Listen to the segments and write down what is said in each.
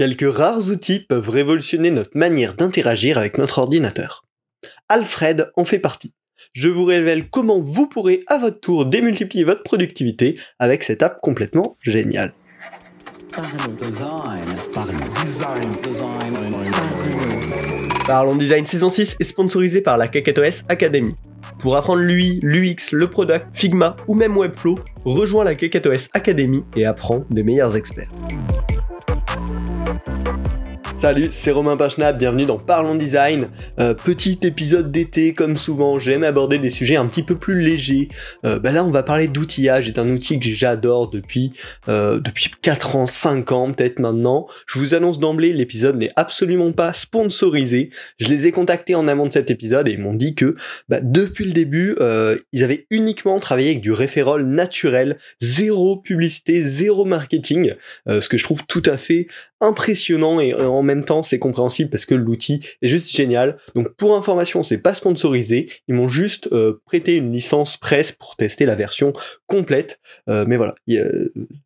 Quelques rares outils peuvent révolutionner notre manière d'interagir avec notre ordinateur. Alfred en fait partie. Je vous révèle comment vous pourrez à votre tour démultiplier votre productivité avec cette app complètement géniale. Parlons Design saison 6 est sponsorisé par la KakatoS Academy. Pour apprendre l'UI, l'UX, le product, Figma ou même Webflow, rejoins la KakatoS Academy et apprends des meilleurs experts. Salut, c'est Romain Pachnap, bienvenue dans Parlons Design. Euh, petit épisode d'été, comme souvent, j'aime aborder des sujets un petit peu plus légers. Euh, bah là, on va parler d'outillage, c'est un outil que j'adore depuis, euh, depuis 4 ans, 5 ans peut-être maintenant. Je vous annonce d'emblée, l'épisode n'est absolument pas sponsorisé. Je les ai contactés en amont de cet épisode et ils m'ont dit que bah, depuis le début, ils avaient uniquement travaillé avec du référol naturel, zéro publicité, zéro marketing, ce que je trouve tout à fait impressionnant et même temps c'est compréhensible parce que l'outil est juste génial. Donc pour information, c'est pas sponsorisé, ils m'ont juste euh, prêté une licence presse pour tester la version complète. Euh, mais voilà,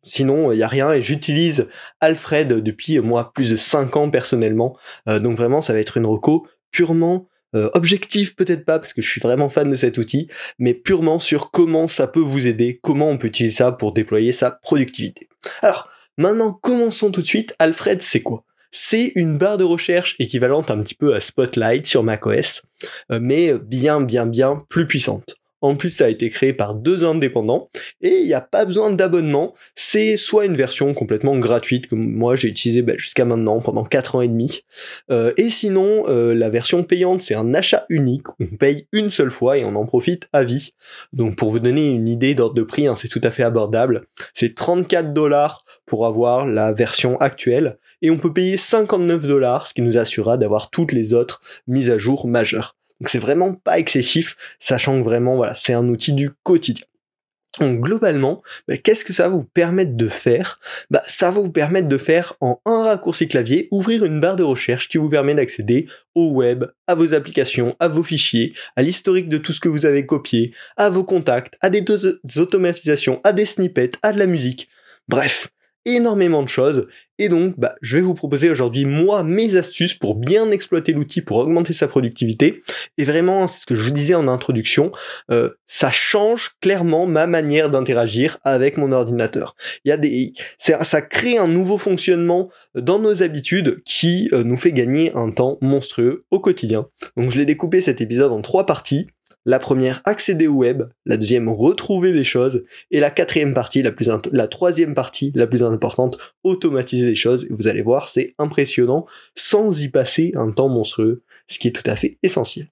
sinon il y a rien et j'utilise Alfred depuis moi plus de 5 ans personnellement. Euh, donc vraiment ça va être une reco purement objectif peut-être pas parce que je suis vraiment fan de cet outil, mais purement sur comment ça peut vous aider, comment on peut utiliser ça pour déployer sa productivité. Alors, Maintenant, commençons tout de suite. Alfred, c'est quoi? C'est une barre de recherche équivalente un petit peu à Spotlight sur macOS, euh, mais bien bien bien plus puissante. En plus, ça a été créé par deux indépendants et il n'y a pas besoin d'abonnement. C'est soit une version complètement gratuite, comme moi j'ai utilisé bah, jusqu'à maintenant pendant 4 ans et demi. Euh, et sinon, euh, la version payante, c'est un achat unique. On paye une seule fois et on en profite à vie. Donc pour vous donner une idée d'ordre de prix, hein, c'est tout à fait abordable. C'est 34 dollars pour avoir la version actuelle et on peut payer 59 dollars, ce qui nous assurera d'avoir toutes les autres mises à jour majeures. Donc c'est vraiment pas excessif, sachant que vraiment voilà, c'est un outil du quotidien. Donc globalement, bah, qu'est-ce que ça va vous permettre de faire? Bah, Ça va vous permettre de faire en un raccourci clavier, ouvrir une barre de recherche qui vous permet d'accéder au web, à vos applications, à vos fichiers, à l'historique de tout ce que vous avez copié, à vos contacts, à des automatisations, à des snippets, à de la musique. Bref, énormément de choses. Et donc, bah, je vais vous proposer aujourd'hui, moi, mes astuces pour bien exploiter l'outil, pour augmenter sa productivité. Et vraiment, ce que je vous disais en introduction, euh, ça change clairement ma manière d'interagir avec mon ordinateur. Il y a des, ça crée un nouveau fonctionnement dans nos habitudes qui euh, nous fait gagner un temps monstrueux au quotidien. Donc, je l'ai découpé cet épisode en trois parties. La première, accéder au web. La deuxième, retrouver des choses. Et la quatrième partie, la troisième partie, la plus importante, automatiser des choses. Vous allez voir, c'est impressionnant sans y passer un temps monstrueux, ce qui est tout à fait essentiel.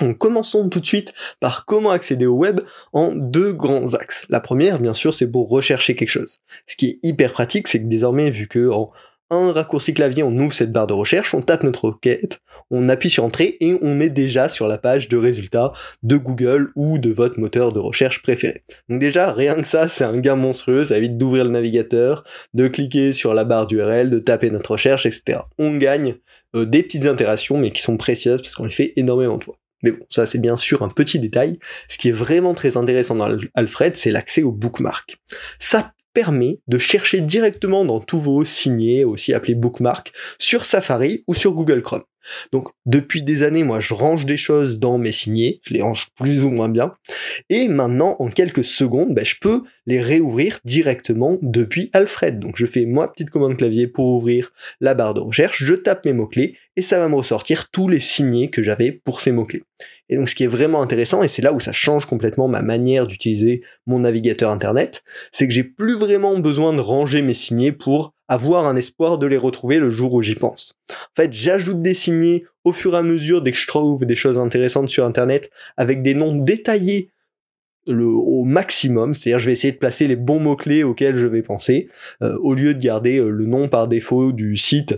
Donc commençons tout de suite par comment accéder au web en deux grands axes. La première, bien sûr, c'est pour rechercher quelque chose. Ce qui est hyper pratique, c'est que désormais, vu que en un raccourci clavier, on ouvre cette barre de recherche, on tape notre requête, on appuie sur entrée et on est déjà sur la page de résultats de Google ou de votre moteur de recherche préféré. Donc déjà, rien que ça, c'est un gain monstrueux, ça évite d'ouvrir le navigateur, de cliquer sur la barre d'URL, de taper notre recherche, etc. On gagne euh, des petites interactions mais qui sont précieuses parce qu'on les fait énormément de fois. Mais bon, ça c'est bien sûr un petit détail. Ce qui est vraiment très intéressant dans Alfred, c'est l'accès aux bookmarks. Ça permet de chercher directement dans tous vos signés, aussi appelés bookmarks, sur Safari ou sur Google Chrome. Donc depuis des années, moi je range des choses dans mes signés, je les range plus ou moins bien, et maintenant en quelques secondes, ben, je peux les réouvrir directement depuis Alfred. Donc je fais moi petite commande clavier pour ouvrir la barre de recherche, je tape mes mots-clés et ça va me ressortir tous les signés que j'avais pour ces mots-clés. Et donc ce qui est vraiment intéressant, et c'est là où ça change complètement ma manière d'utiliser mon navigateur internet, c'est que j'ai plus vraiment besoin de ranger mes signés pour avoir un espoir de les retrouver le jour où j'y pense. En fait, j'ajoute des signés au fur et à mesure dès que je trouve des choses intéressantes sur internet avec des noms détaillés au maximum, c'est-à-dire je vais essayer de placer les bons mots-clés auxquels je vais penser, euh, au lieu de garder euh, le nom par défaut du site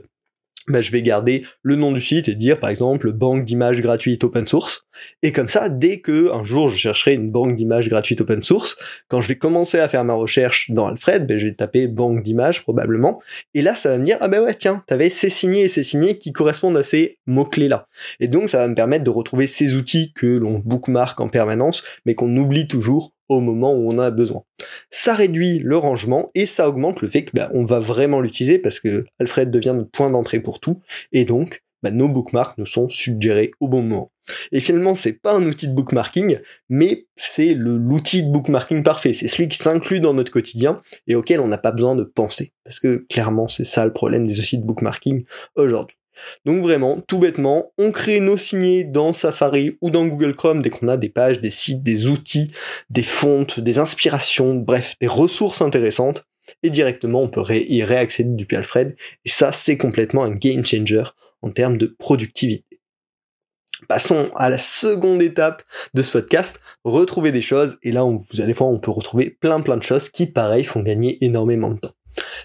bah, je vais garder le nom du site et dire par exemple banque d'images gratuite open source. Et comme ça, dès que un jour je chercherai une banque d'images gratuite open source, quand je vais commencer à faire ma recherche dans Alfred, ben, je vais taper banque d'images probablement. Et là, ça va me dire ah ben ouais tiens, t'avais ces signés et ces signés qui correspondent à ces mots clés là. Et donc ça va me permettre de retrouver ces outils que l'on bookmark en permanence, mais qu'on oublie toujours au moment où on a besoin. Ça réduit le rangement et ça augmente le fait que bah, on va vraiment l'utiliser parce que Alfred devient notre point d'entrée pour tout et donc bah, nos bookmarks nous sont suggérés au bon moment. Et finalement, c'est pas un outil de bookmarking, mais c'est l'outil de bookmarking parfait. C'est celui qui s'inclut dans notre quotidien et auquel on n'a pas besoin de penser. Parce que clairement, c'est ça le problème des outils de bookmarking aujourd'hui. Donc vraiment, tout bêtement, on crée nos signés dans Safari ou dans Google Chrome dès qu'on a des pages, des sites, des outils, des fontes, des inspirations, bref, des ressources intéressantes. Et directement, on peut y réaccéder depuis Alfred. Et ça, c'est complètement un game changer en termes de productivité. Passons à la seconde étape de ce podcast, retrouver des choses. Et là, vous allez voir, on peut retrouver plein plein de choses qui, pareil, font gagner énormément de temps.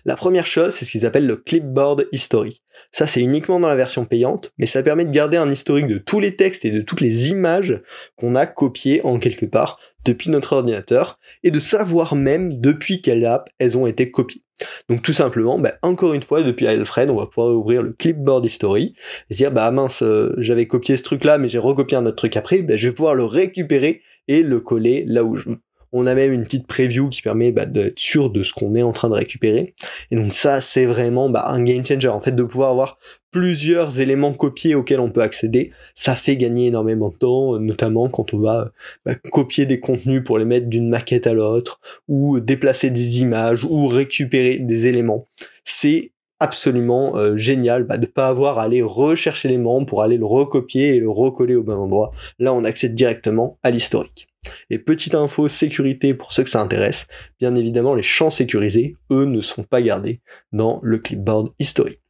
La première chose, c'est ce qu'ils appellent le clipboard history. Ça, c'est uniquement dans la version payante, mais ça permet de garder un historique de tous les textes et de toutes les images qu'on a copiées en quelque part depuis notre ordinateur, et de savoir même depuis quelle app elles ont été copiées. Donc tout simplement, bah, encore une fois, depuis Alfred, on va pouvoir ouvrir le clipboard history et se dire bah mince, euh, j'avais copié ce truc là, mais j'ai recopié un autre truc après, bah, je vais pouvoir le récupérer et le coller là où je veux. On a même une petite preview qui permet bah, d'être sûr de ce qu'on est en train de récupérer. Et donc ça, c'est vraiment bah, un game changer. En fait, de pouvoir avoir plusieurs éléments copiés auxquels on peut accéder, ça fait gagner énormément de temps, notamment quand on va bah, copier des contenus pour les mettre d'une maquette à l'autre, ou déplacer des images, ou récupérer des éléments. C'est absolument euh, génial bah, de pas avoir à aller rechercher l'élément pour aller le recopier et le recoller au bon endroit. Là, on accède directement à l'historique. Et petite info sécurité pour ceux que ça intéresse, bien évidemment les champs sécurisés, eux, ne sont pas gardés dans le clipboard historique.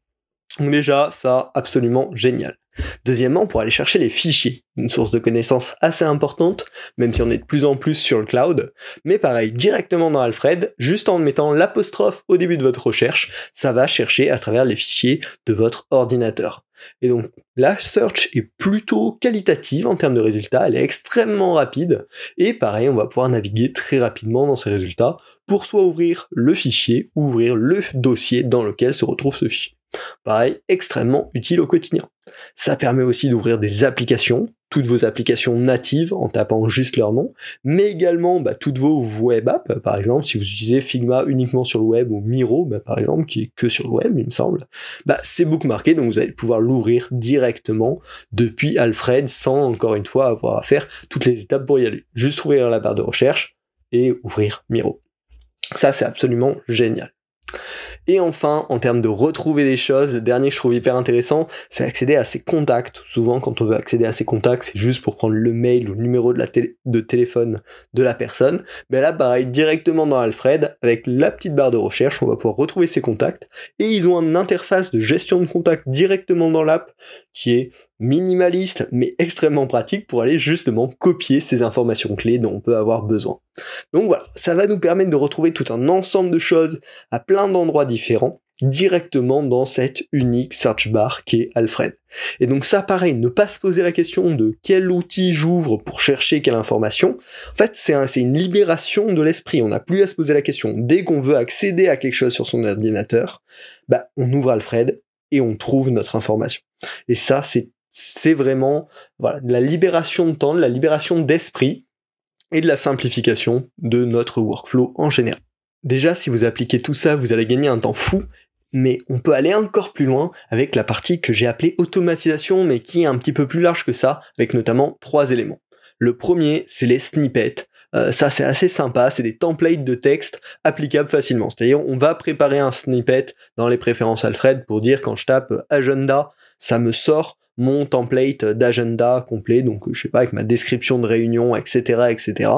Donc déjà, ça, absolument génial. Deuxièmement, pour aller chercher les fichiers, une source de connaissances assez importante, même si on est de plus en plus sur le cloud, mais pareil, directement dans Alfred, juste en mettant l'apostrophe au début de votre recherche, ça va chercher à travers les fichiers de votre ordinateur. Et donc la search est plutôt qualitative en termes de résultats, elle est extrêmement rapide, et pareil, on va pouvoir naviguer très rapidement dans ces résultats pour soit ouvrir le fichier ou ouvrir le dossier dans lequel se retrouve ce fichier. Pareil, extrêmement utile au quotidien. Ça permet aussi d'ouvrir des applications, toutes vos applications natives en tapant juste leur nom, mais également bah, toutes vos web apps, par exemple, si vous utilisez Figma uniquement sur le web ou Miro, bah, par exemple, qui est que sur le web, il me semble, bah, c'est bookmarké, donc vous allez pouvoir l'ouvrir directement depuis Alfred sans encore une fois avoir à faire toutes les étapes pour y aller. Juste ouvrir la barre de recherche et ouvrir Miro. Ça, c'est absolument génial. Et enfin, en termes de retrouver des choses, le dernier que je trouve hyper intéressant, c'est accéder à ses contacts. Souvent, quand on veut accéder à ses contacts, c'est juste pour prendre le mail ou le numéro de, téléphone de la personne. Mais là, pareil, directement dans Alfred, avec la petite barre de recherche, on va pouvoir retrouver ses contacts. Et ils ont une interface de gestion de contacts directement dans l'app qui est minimaliste mais extrêmement pratique pour aller justement copier ces informations clés dont on peut avoir besoin. Donc voilà, ça va nous permettre de retrouver tout un ensemble de choses à plein d'endroits différents directement dans cette unique search bar qui est Alfred. Et donc ça pareil, ne pas se poser la question de quel outil j'ouvre pour chercher quelle information. En fait, c'est un, une libération de l'esprit. On n'a plus à se poser la question. Dès qu'on veut accéder à quelque chose sur son ordinateur, bah, on ouvre Alfred et on trouve notre information. Et ça, c'est c'est vraiment voilà, de la libération de temps, de la libération d'esprit et de la simplification de notre workflow en général. Déjà, si vous appliquez tout ça, vous allez gagner un temps fou, mais on peut aller encore plus loin avec la partie que j'ai appelée automatisation, mais qui est un petit peu plus large que ça, avec notamment trois éléments. Le premier, c'est les snippets. Euh, ça, c'est assez sympa. C'est des templates de texte applicables facilement. C'est-à-dire, on va préparer un snippet dans les préférences Alfred pour dire quand je tape agenda, ça me sort mon template d'agenda complet, donc je sais pas, avec ma description de réunion, etc., etc.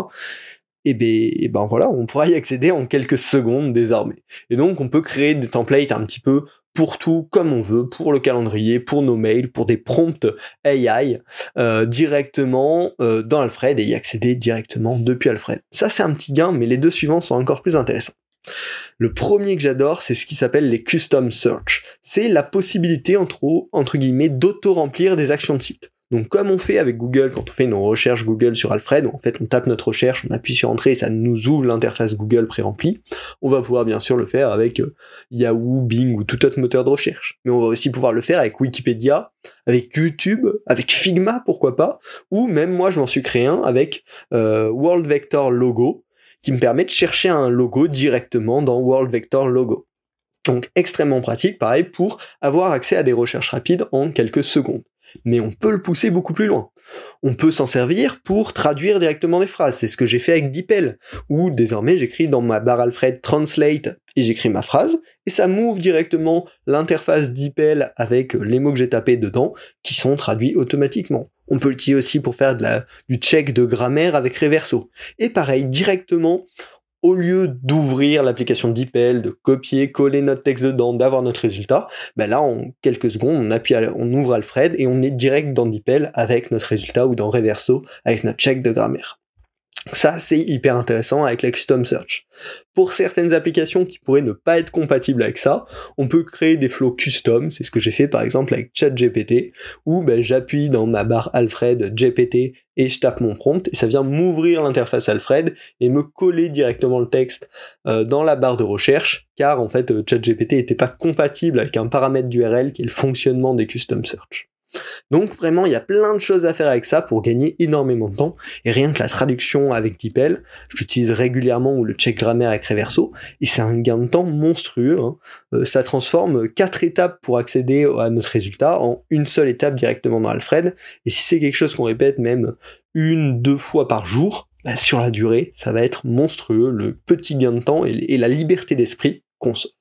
Et ben, ben voilà, on pourra y accéder en quelques secondes désormais. Et donc on peut créer des templates un petit peu pour tout comme on veut, pour le calendrier, pour nos mails, pour des prompts AI, euh, directement euh, dans Alfred et y accéder directement depuis Alfred. Ça c'est un petit gain, mais les deux suivants sont encore plus intéressants. Le premier que j'adore, c'est ce qui s'appelle les custom search. C'est la possibilité, entre, entre guillemets, d'auto-remplir des actions de site. Donc comme on fait avec Google quand on fait une recherche Google sur Alfred, en fait on tape notre recherche, on appuie sur entrée et ça nous ouvre l'interface Google pré-remplie, on va pouvoir bien sûr le faire avec euh, Yahoo, Bing ou tout autre moteur de recherche. Mais on va aussi pouvoir le faire avec Wikipédia, avec YouTube, avec Figma pourquoi pas, ou même moi je m'en suis créé un avec euh, World Vector Logo, qui me permet de chercher un logo directement dans World Vector Logo. Donc extrêmement pratique, pareil, pour avoir accès à des recherches rapides en quelques secondes. Mais on peut le pousser beaucoup plus loin. On peut s'en servir pour traduire directement des phrases. C'est ce que j'ai fait avec DeepL, où désormais j'écris dans ma barre Alfred Translate et j'écris ma phrase, et ça m'ouvre directement l'interface DeepL avec les mots que j'ai tapés dedans, qui sont traduits automatiquement. On peut l'utiliser aussi pour faire du check de grammaire avec Reverso. Et pareil, directement, au lieu d'ouvrir l'application DeepL, de copier, coller notre texte dedans, d'avoir notre résultat, ben là, en quelques secondes, on appuie, on ouvre Alfred et on est direct dans DeepL avec notre résultat ou dans Reverso avec notre check de grammaire. Ça, c'est hyper intéressant avec la custom search. Pour certaines applications qui pourraient ne pas être compatibles avec ça, on peut créer des flows custom. C'est ce que j'ai fait par exemple avec ChatGPT, où ben, j'appuie dans ma barre Alfred GPT et je tape mon prompt et ça vient m'ouvrir l'interface Alfred et me coller directement le texte euh, dans la barre de recherche, car en fait euh, ChatGPT n'était pas compatible avec un paramètre d'URL qui est le fonctionnement des custom search. Donc vraiment, il y a plein de choses à faire avec ça pour gagner énormément de temps. Et rien que la traduction avec DeepL, j'utilise régulièrement ou le check grammaire avec Reverso, et c'est un gain de temps monstrueux. Hein. Euh, ça transforme quatre étapes pour accéder à notre résultat en une seule étape directement dans Alfred. Et si c'est quelque chose qu'on répète même une, deux fois par jour, bah, sur la durée, ça va être monstrueux, le petit gain de temps et, la liberté d'esprit qu'on s'offre.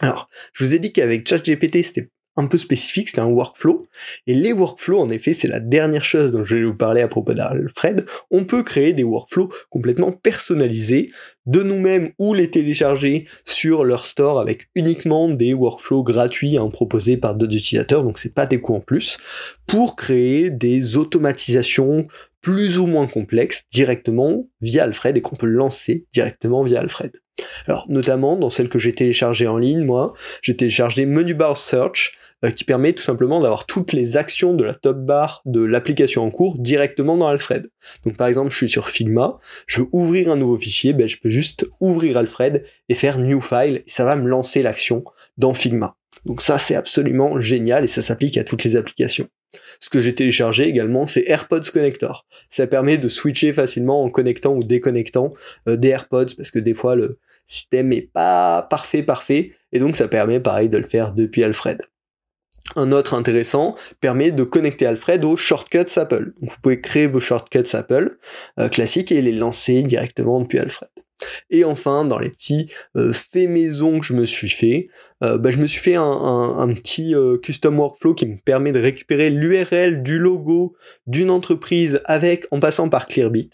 Alors, je vous ai dit qu'avec ChatGPT, c'était un peu spécifique, c'était un workflow. Et les workflows, en effet, c'est la dernière chose dont je vais vous parler à propos d'Alfred. On peut créer des workflows complètement personnalisés de nous-mêmes ou les télécharger sur leur store avec uniquement des workflows gratuits proposés par d'autres utilisateurs, donc c'est pas des coûts en plus, pour créer des automatisations plus ou moins complexes directement via Alfred et qu'on peut lancer directement via Alfred. Alors notamment dans celle que j'ai téléchargée en ligne, moi, j'ai téléchargé Menu Bar Search euh, qui permet tout simplement d'avoir toutes les actions de la top bar de l'application en cours directement dans Alfred. Donc par exemple, je suis sur Figma, je veux ouvrir un nouveau fichier, ben, je peux juste ouvrir Alfred et faire New File et ça va me lancer l'action dans Figma. Donc ça c'est absolument génial et ça s'applique à toutes les applications. Ce que j'ai téléchargé également, c'est AirPods Connector. Ça permet de switcher facilement en connectant ou déconnectant euh, des AirPods parce que des fois le système est pas parfait parfait et donc ça permet pareil de le faire depuis Alfred. Un autre intéressant permet de connecter Alfred aux shortcuts Apple. Donc vous pouvez créer vos shortcuts Apple euh, classiques et les lancer directement depuis Alfred. Et enfin, dans les petits euh, faits maison que je me suis fait, euh, bah, je me suis fait un, petit euh, custom workflow qui me permet de récupérer l'URL du logo d'une entreprise avec en passant par Clearbit.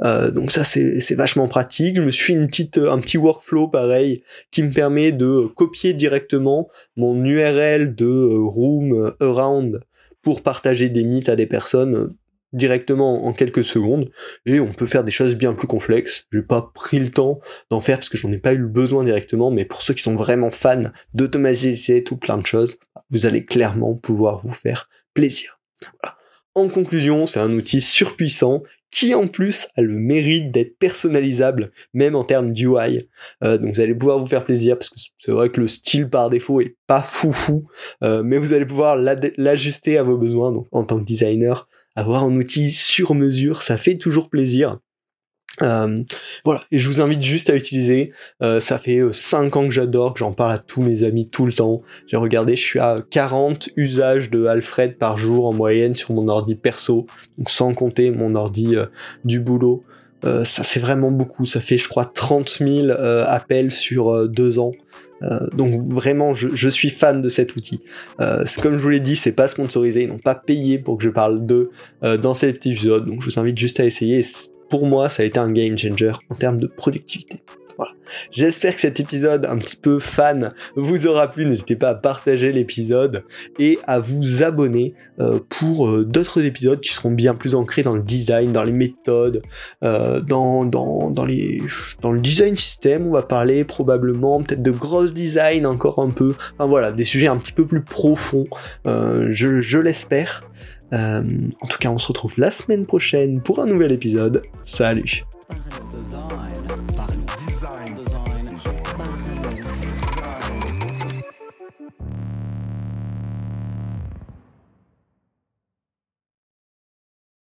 donc ça c'est vachement pratique. Je me suis fait une un petit workflow pareil qui me permet de copier directement mon URL de room around pour partager des mythes à des personnes directement en quelques secondes et on peut faire des choses bien plus complexes. J'ai pas pris le temps d'en faire parce que j'en ai pas eu le besoin directement, mais pour ceux qui sont vraiment fans d'automatiser tout plein de choses, vous allez clairement pouvoir vous faire plaisir. En conclusion, c'est un outil surpuissant qui en plus a le mérite d'être personnalisable, même en termes d'UI. Euh, donc vous allez pouvoir vous faire plaisir, parce que c'est vrai que le style par défaut est pas foufou, euh, mais vous allez pouvoir l'ajuster à vos besoins. Donc en tant que designer, avoir un outil sur mesure, ça fait toujours plaisir. Euh, voilà, et je vous invite juste à utiliser. Euh, ça fait 5 euh, ans que j'adore, que j'en parle à tous mes amis tout le temps. J'ai regardé, je suis à 40 usages de Alfred par jour en moyenne sur mon ordi perso, donc sans compter mon ordi du boulot. Ça fait vraiment beaucoup, ça fait je crois 30 000 appels sur 2 ans. Euh, donc vraiment, je, suis fan de cet outil. Euh, comme je vous l'ai dit, c'est pas sponsorisé, ils n'ont pas payé pour que je parle d'eux euh, dans cet épisode, donc je vous invite juste à essayer. pour moi, ça a été un game changer en termes de productivité. J'espère que cet épisode un petit peu fan vous aura plu. N'hésitez pas à partager l'épisode et à vous abonner euh, pour euh, d'autres épisodes qui seront bien plus ancrés dans le design, dans les méthodes, euh, dans, le design système. On va parler probablement peut-être de gross design encore un peu. Enfin voilà, des sujets un petit peu plus profonds. je l'espère. en tout cas, on se retrouve la semaine prochaine pour un nouvel épisode. Salut